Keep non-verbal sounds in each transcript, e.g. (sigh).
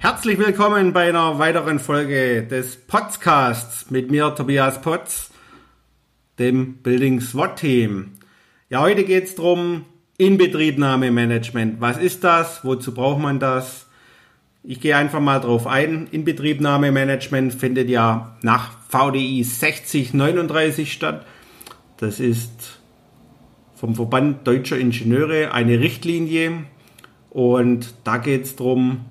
Herzlich willkommen bei einer weiteren Folge des Podcasts mit mir, Tobias Potz, dem Building SWAT Team. Ja, heute geht es darum, Inbetriebnahmemanagement. Was ist das? Wozu braucht man das? Ich gehe einfach mal drauf ein. Inbetriebnahmemanagement findet ja nach VDI 6039 statt. Das ist vom Verband Deutscher Ingenieure eine Richtlinie. Und da geht es darum,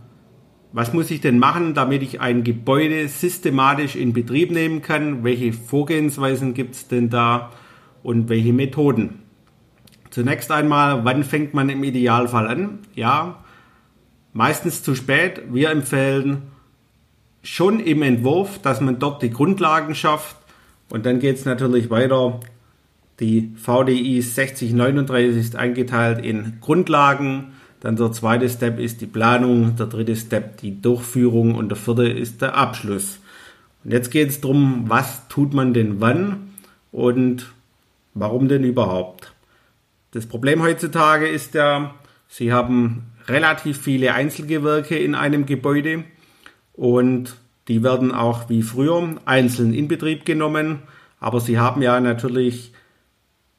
was muss ich denn machen, damit ich ein Gebäude systematisch in Betrieb nehmen kann? Welche Vorgehensweisen gibt es denn da und welche Methoden? Zunächst einmal, wann fängt man im Idealfall an? Ja, meistens zu spät. Wir empfehlen schon im Entwurf, dass man dort die Grundlagen schafft und dann geht es natürlich weiter. Die VDI 6039 ist eingeteilt in Grundlagen, dann der zweite Step ist die Planung, der dritte Step die Durchführung und der vierte ist der Abschluss. Und jetzt geht es darum, was tut man denn wann und warum denn überhaupt. Das Problem heutzutage ist ja, Sie haben relativ viele Einzelgewerke in einem Gebäude und die werden auch wie früher einzeln in Betrieb genommen, aber Sie haben ja natürlich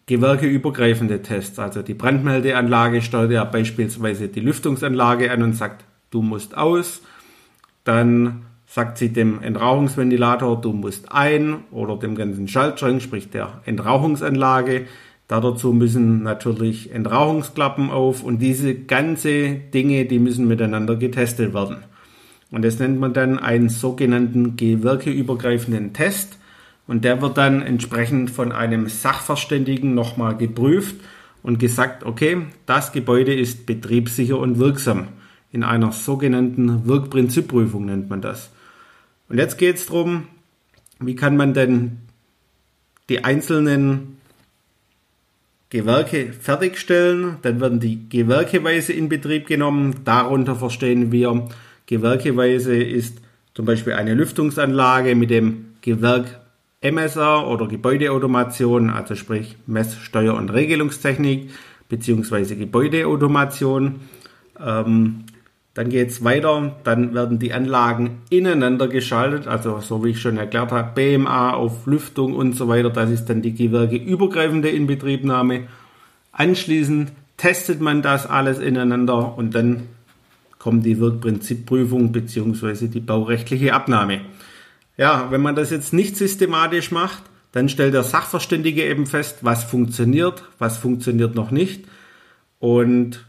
gewerkeübergreifende Tests. Also die Brandmeldeanlage steuert ja beispielsweise die Lüftungsanlage an und sagt, du musst aus. Dann sagt sie dem Entrauchungsventilator, du musst ein oder dem ganzen Schaltschrank, sprich der Entrauchungsanlage. Da dazu müssen natürlich Entrauchungsklappen auf und diese ganze Dinge, die müssen miteinander getestet werden. Und das nennt man dann einen sogenannten gewerkeübergreifenden Test. Und der wird dann entsprechend von einem Sachverständigen nochmal geprüft und gesagt, okay, das Gebäude ist betriebssicher und wirksam. In einer sogenannten Wirkprinzipprüfung nennt man das. Und jetzt geht es darum, wie kann man denn die einzelnen Gewerke fertigstellen. Dann werden die gewerkeweise in Betrieb genommen. Darunter verstehen wir, gewerkeweise ist zum Beispiel eine Lüftungsanlage mit dem Gewerk MSR oder Gebäudeautomation, also sprich Mess-, Steuer- und Regelungstechnik beziehungsweise Gebäudeautomation. Ähm, dann geht es weiter, dann werden die Anlagen ineinander geschaltet, also so wie ich schon erklärt habe, BMA auf Lüftung und so weiter. Das ist dann die gewerkeübergreifende Inbetriebnahme. Anschließend testet man das alles ineinander und dann kommt die Wirkprinzipprüfung bzw. die baurechtliche Abnahme. Ja, wenn man das jetzt nicht systematisch macht, dann stellt der Sachverständige eben fest, was funktioniert, was funktioniert noch nicht und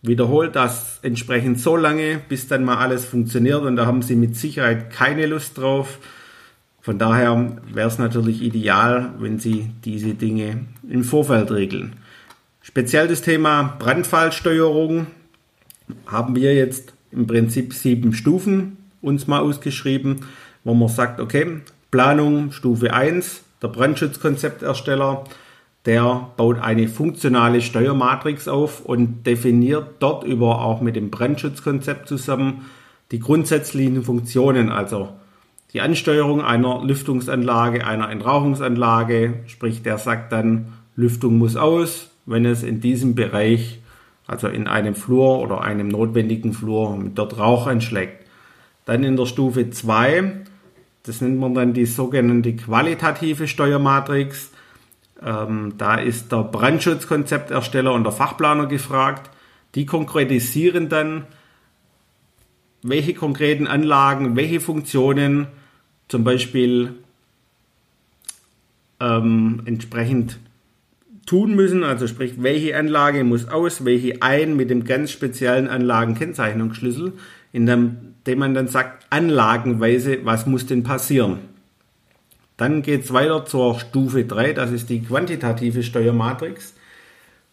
wiederholt das entsprechend so lange, bis dann mal alles funktioniert und da haben Sie mit Sicherheit keine Lust drauf. Von daher wäre es natürlich ideal, wenn Sie diese Dinge im Vorfeld regeln. Speziell das Thema Brandfallsteuerung haben wir jetzt im Prinzip sieben Stufen uns mal ausgeschrieben wo man sagt, okay, Planung Stufe 1, der Brandschutzkonzeptersteller, der baut eine funktionale Steuermatrix auf und definiert dort über auch mit dem Brandschutzkonzept zusammen die grundsätzlichen Funktionen, also die Ansteuerung einer Lüftungsanlage, einer Entrauchungsanlage, sprich der sagt dann, Lüftung muss aus, wenn es in diesem Bereich, also in einem Flur oder einem notwendigen Flur, dort Rauch anschlägt. Dann in der Stufe 2 das nennt man dann die sogenannte qualitative Steuermatrix. Ähm, da ist der Brandschutzkonzeptersteller und der Fachplaner gefragt. Die konkretisieren dann, welche konkreten Anlagen, welche Funktionen zum Beispiel ähm, entsprechend tun müssen. Also sprich, welche Anlage muss aus, welche ein mit dem ganz speziellen Anlagenkennzeichnungsschlüssel, in dem dem man dann sagt, anlagenweise, was muss denn passieren. Dann geht es weiter zur Stufe 3, das ist die quantitative Steuermatrix.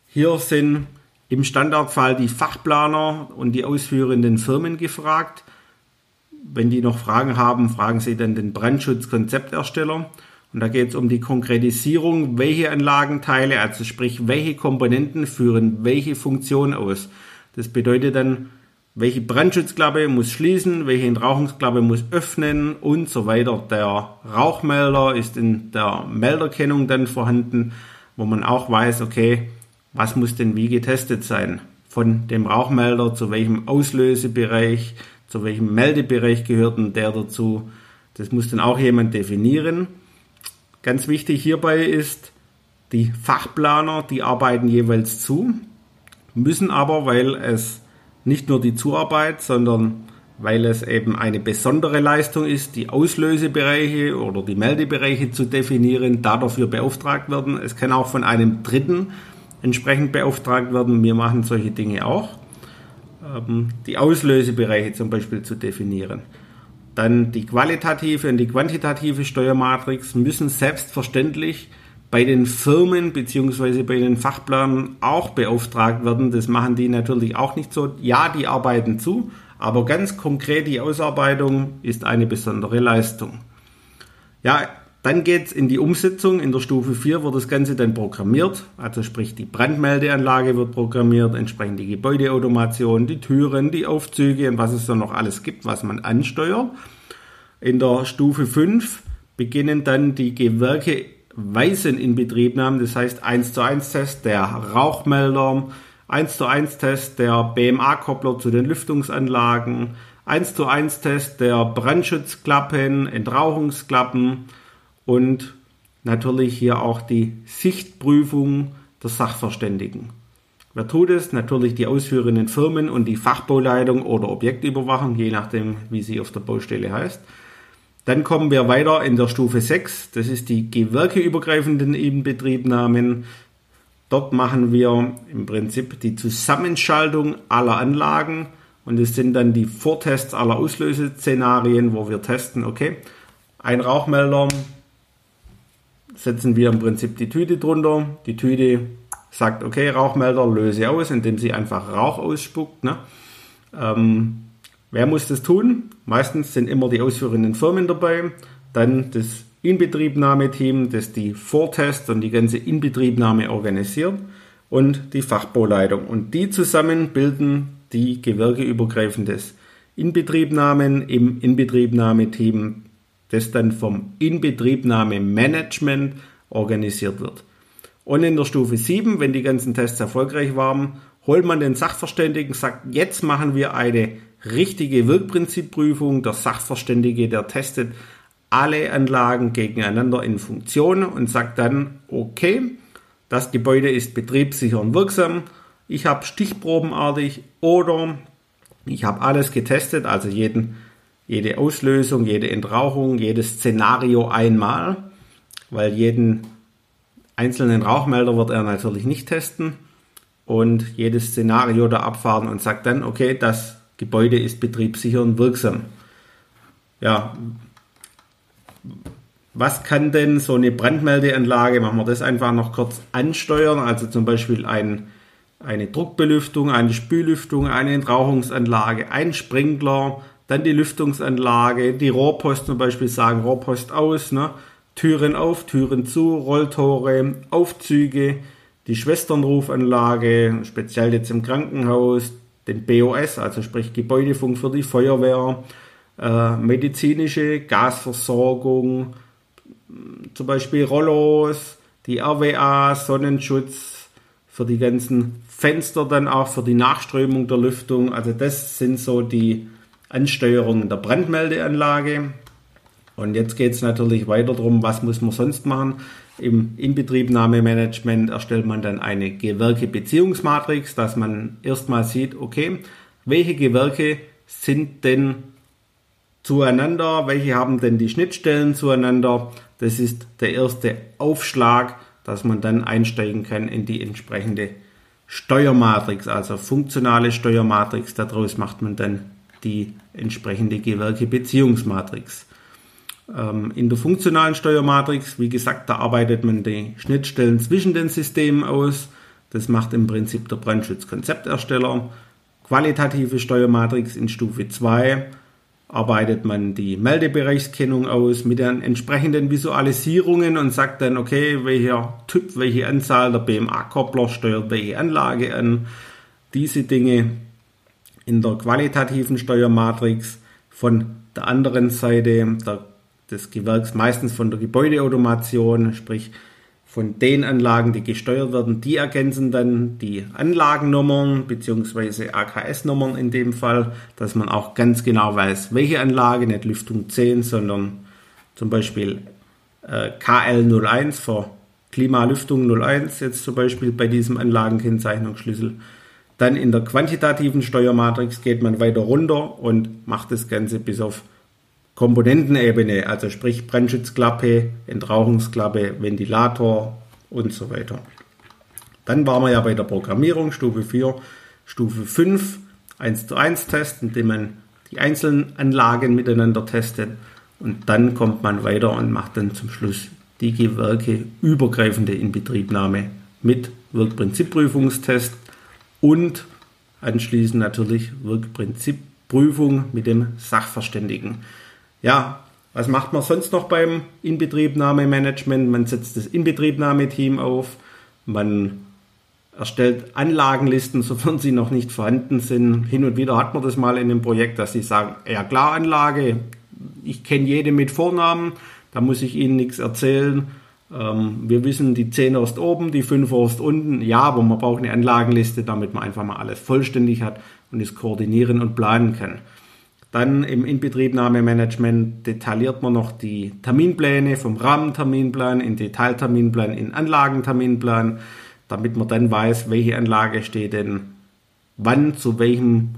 Hier sind im Standardfall die Fachplaner und die ausführenden Firmen gefragt. Wenn die noch Fragen haben, fragen Sie dann den Brandschutzkonzeptersteller. Und da geht es um die Konkretisierung, welche Anlagenteile, also sprich, welche Komponenten führen welche Funktion aus. Das bedeutet dann, welche Brandschutzklappe muss schließen, welche Entrauchungsklappe muss öffnen und so weiter. Der Rauchmelder ist in der Melderkennung dann vorhanden, wo man auch weiß, okay, was muss denn wie getestet sein. Von dem Rauchmelder zu welchem Auslösebereich, zu welchem Meldebereich gehört denn der dazu. Das muss dann auch jemand definieren. Ganz wichtig hierbei ist, die Fachplaner, die arbeiten jeweils zu, müssen aber, weil es nicht nur die Zuarbeit, sondern weil es eben eine besondere Leistung ist, die Auslösebereiche oder die Meldebereiche zu definieren, da dafür beauftragt werden. Es kann auch von einem Dritten entsprechend beauftragt werden. Wir machen solche Dinge auch. Ähm, die Auslösebereiche zum Beispiel zu definieren. Dann die qualitative und die quantitative Steuermatrix müssen selbstverständlich bei den Firmen bzw. bei den Fachplanern auch beauftragt werden. Das machen die natürlich auch nicht so. Ja, die arbeiten zu, aber ganz konkret die Ausarbeitung ist eine besondere Leistung. Ja, dann geht es in die Umsetzung. In der Stufe 4 wird das Ganze dann programmiert. Also sprich die Brandmeldeanlage wird programmiert, entsprechend die Gebäudeautomation, die Türen, die Aufzüge und was es so noch alles gibt, was man ansteuert. In der Stufe 5 beginnen dann die Gewerke Weisen in Betriebnahmen, das heißt 1 zu 1 Test der Rauchmelder, 1 zu 1 Test der BMA-Koppler zu den Lüftungsanlagen, 1 zu 1 Test der Brandschutzklappen, Entrauchungsklappen und natürlich hier auch die Sichtprüfung der Sachverständigen. Wer tut es? Natürlich die ausführenden Firmen und die Fachbauleitung oder Objektüberwachung, je nachdem, wie sie auf der Baustelle heißt. Dann kommen wir weiter in der Stufe 6. Das ist die gewerkeübergreifenden Inbetriebnahmen. Dort machen wir im Prinzip die Zusammenschaltung aller Anlagen und es sind dann die Vortests aller Auslöseszenarien, wo wir testen, okay, ein Rauchmelder, setzen wir im Prinzip die Tüte drunter. Die Tüte sagt, okay, Rauchmelder, löse aus, indem sie einfach Rauch ausspuckt. Ne? Ähm, wer muss das tun? Meistens sind immer die ausführenden Firmen dabei. Dann das Inbetriebnahmeteam, das die Vortests und die ganze Inbetriebnahme organisiert und die Fachbauleitung. Und die zusammen bilden die gewerkeübergreifendes Inbetriebnahmen im Inbetriebnahmeteam, das dann vom Inbetriebnahmemanagement organisiert wird. Und in der Stufe 7, wenn die ganzen Tests erfolgreich waren, holt man den Sachverständigen, sagt, jetzt machen wir eine richtige Wirkprinzipprüfung. Der Sachverständige, der testet alle Anlagen gegeneinander in Funktion und sagt dann, okay, das Gebäude ist betriebssicher und wirksam, ich habe stichprobenartig oder ich habe alles getestet, also jeden, jede Auslösung, jede Entrauchung, jedes Szenario einmal, weil jeden einzelnen Rauchmelder wird er natürlich nicht testen und jedes Szenario da abfahren und sagt dann, okay, das Gebäude ist betriebssicher und wirksam. Ja, was kann denn so eine Brandmeldeanlage, machen wir das einfach noch kurz ansteuern, also zum Beispiel ein, eine Druckbelüftung, eine Spüllüftung, eine Entrauchungsanlage, ein Sprinkler, dann die Lüftungsanlage, die Rohrpost zum Beispiel sagen Rohrpost aus, ne? Türen auf, Türen zu, Rolltore, Aufzüge, die Schwesternrufanlage, speziell jetzt im Krankenhaus, den BOS, also sprich Gebäudefunk für die Feuerwehr, äh, medizinische Gasversorgung, zum Beispiel Rollos, die RWA, Sonnenschutz für die ganzen Fenster dann auch für die Nachströmung der Lüftung. Also das sind so die Ansteuerungen der Brandmeldeanlage. Und jetzt geht es natürlich weiter darum, was muss man sonst machen. Im Inbetriebnahmemanagement erstellt man dann eine Gewerke-Beziehungsmatrix, dass man erstmal sieht, okay, welche Gewerke sind denn zueinander, welche haben denn die Schnittstellen zueinander. Das ist der erste Aufschlag, dass man dann einsteigen kann in die entsprechende Steuermatrix, also funktionale Steuermatrix. Daraus macht man dann die entsprechende Gewerke-Beziehungsmatrix. Ähm, in der funktionalen Steuermatrix, wie gesagt, da arbeitet man die Schnittstellen zwischen den Systemen aus. Das macht im Prinzip der Brandschutzkonzeptersteller. Qualitative Steuermatrix in Stufe 2 arbeitet man die Meldebereichskennung aus mit den entsprechenden Visualisierungen und sagt dann, okay, welcher Typ, welche Anzahl der BMA-Koppler steuert welche Anlage an. Diese Dinge in der qualitativen Steuermatrix von der anderen Seite der, des Gewerks, meistens von der Gebäudeautomation, sprich von den Anlagen, die gesteuert werden, die ergänzen dann die Anlagennummern bzw. AKS-Nummern in dem Fall, dass man auch ganz genau weiß, welche Anlage, nicht Lüftung 10, sondern zum Beispiel äh, KL01 für Klimalüftung 01 jetzt zum Beispiel bei diesem Anlagenkennzeichnungsschlüssel. Dann in der quantitativen Steuermatrix geht man weiter runter und macht das Ganze bis auf Komponentenebene, also sprich Brandschutzklappe, Entrauchungsklappe, Ventilator und so weiter. Dann waren wir ja bei der Programmierung, Stufe 4, Stufe 5, 1 zu 1 Test, indem man die einzelnen Anlagen miteinander testet und dann kommt man weiter und macht dann zum Schluss die Gewerke übergreifende Inbetriebnahme mit Wirkprinzipprüfungstest und anschließend natürlich Wirkprinzipprüfung mit dem Sachverständigen ja, was macht man sonst noch beim Inbetriebnahmemanagement? Man setzt das Inbetriebnahmeteam auf, man erstellt Anlagenlisten, (laughs) sofern sie noch nicht vorhanden sind. Hin und wieder hat man das mal in einem Projekt, dass sie sagen, ja klar Anlage, ich kenne jede mit Vornamen, da muss ich Ihnen nichts erzählen. Ähm, wir wissen, die 10 ist oben, die 5 ist unten. Ja, aber man braucht eine Anlagenliste, damit man einfach mal alles vollständig hat und es koordinieren und planen kann. Dann im Inbetriebnahmemanagement detailliert man noch die Terminpläne vom Rahmenterminplan in Detailterminplan in Anlagenterminplan, damit man dann weiß, welche Anlage steht denn wann zu welchem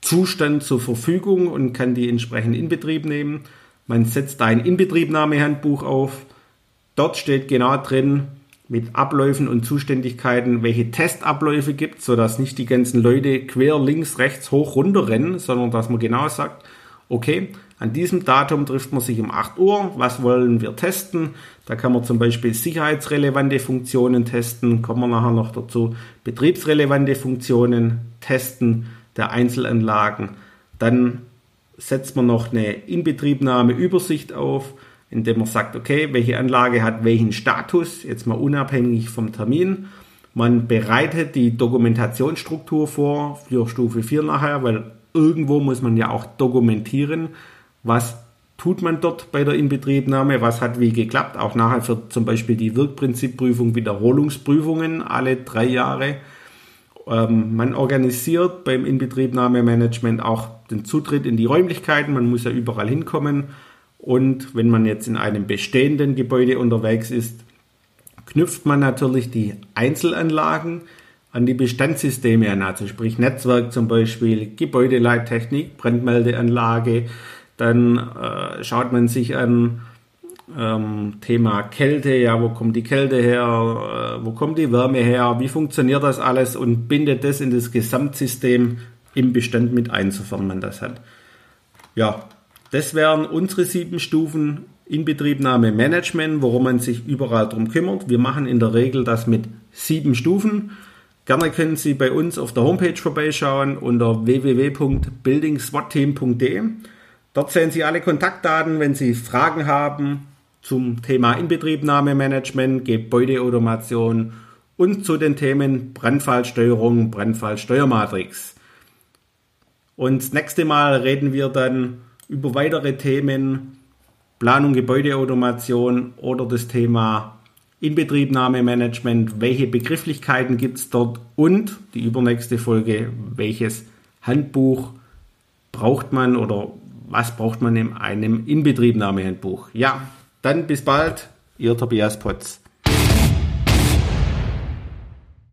Zustand zur Verfügung und kann die entsprechend in Betrieb nehmen. Man setzt ein Inbetriebnahmehandbuch auf. Dort steht genau drin, mit Abläufen und Zuständigkeiten, welche Testabläufe gibt, sodass nicht die ganzen Leute quer links, rechts, hoch, runter rennen, sondern dass man genau sagt, okay, an diesem Datum trifft man sich um 8 Uhr, was wollen wir testen? Da kann man zum Beispiel sicherheitsrelevante Funktionen testen, kommen wir nachher noch dazu, betriebsrelevante Funktionen testen der Einzelanlagen. Dann setzt man noch eine Inbetriebnahmeübersicht auf, indem man sagt, okay, welche Anlage hat welchen Status, jetzt mal unabhängig vom Termin. Man bereitet die Dokumentationsstruktur vor für Stufe 4 nachher, weil irgendwo muss man ja auch dokumentieren, was tut man dort bei der Inbetriebnahme, was hat wie geklappt, auch nachher für zum Beispiel die Wirkprinzipprüfung, Wiederholungsprüfungen alle drei Jahre. Ähm, man organisiert beim Inbetriebnahmemanagement auch den Zutritt in die Räumlichkeiten, man muss ja überall hinkommen und wenn man jetzt in einem bestehenden Gebäude unterwegs ist, knüpft man natürlich die Einzelanlagen an die Bestandssysteme an, also sprich Netzwerk zum Beispiel, Gebäudeleittechnik, Brandmeldeanlage, dann äh, schaut man sich an ähm, Thema Kälte, ja, wo kommt die Kälte her, äh, wo kommt die Wärme her, wie funktioniert das alles? Und bindet das in das Gesamtsystem im Bestand mit ein, sofern man das hat. Ja, das wären unsere sieben Stufen Inbetriebnahme Management, worum man sich überall drum kümmert. Wir machen in der Regel das mit sieben Stufen. Gerne können Sie bei uns auf der Homepage vorbeischauen unter www.buildingswatteam.de. Dort sehen Sie alle Kontaktdaten, wenn Sie Fragen haben zum Thema Inbetriebnahme Management, Gebäudeautomation und zu den Themen Brandfallsteuerung, Brandfallsteuermatrix. Und das nächste Mal reden wir dann über weitere Themen Planung, Gebäudeautomation oder das Thema Inbetriebnahmemanagement, welche Begrifflichkeiten gibt es dort und die übernächste Folge, welches Handbuch braucht man oder was braucht man in einem Inbetriebnahmehandbuch. Ja, dann bis bald, Ihr Tobias Potz.